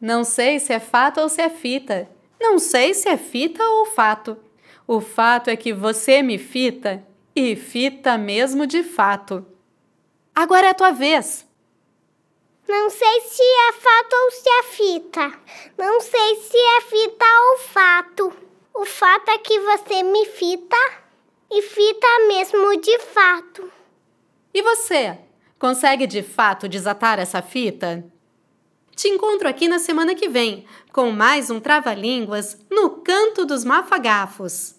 Não sei se é fato ou se é fita. Não sei se é fita ou fato. O fato é que você me fita e fita mesmo de fato. Agora é a tua vez. Não sei se é fato ou se é fita. Não sei se é fita ou fato. O fato é que você me fita e fita mesmo de fato. E você? Consegue de fato desatar essa fita? Te encontro aqui na semana que vem com mais um Trava-Línguas no Canto dos Mafagafos.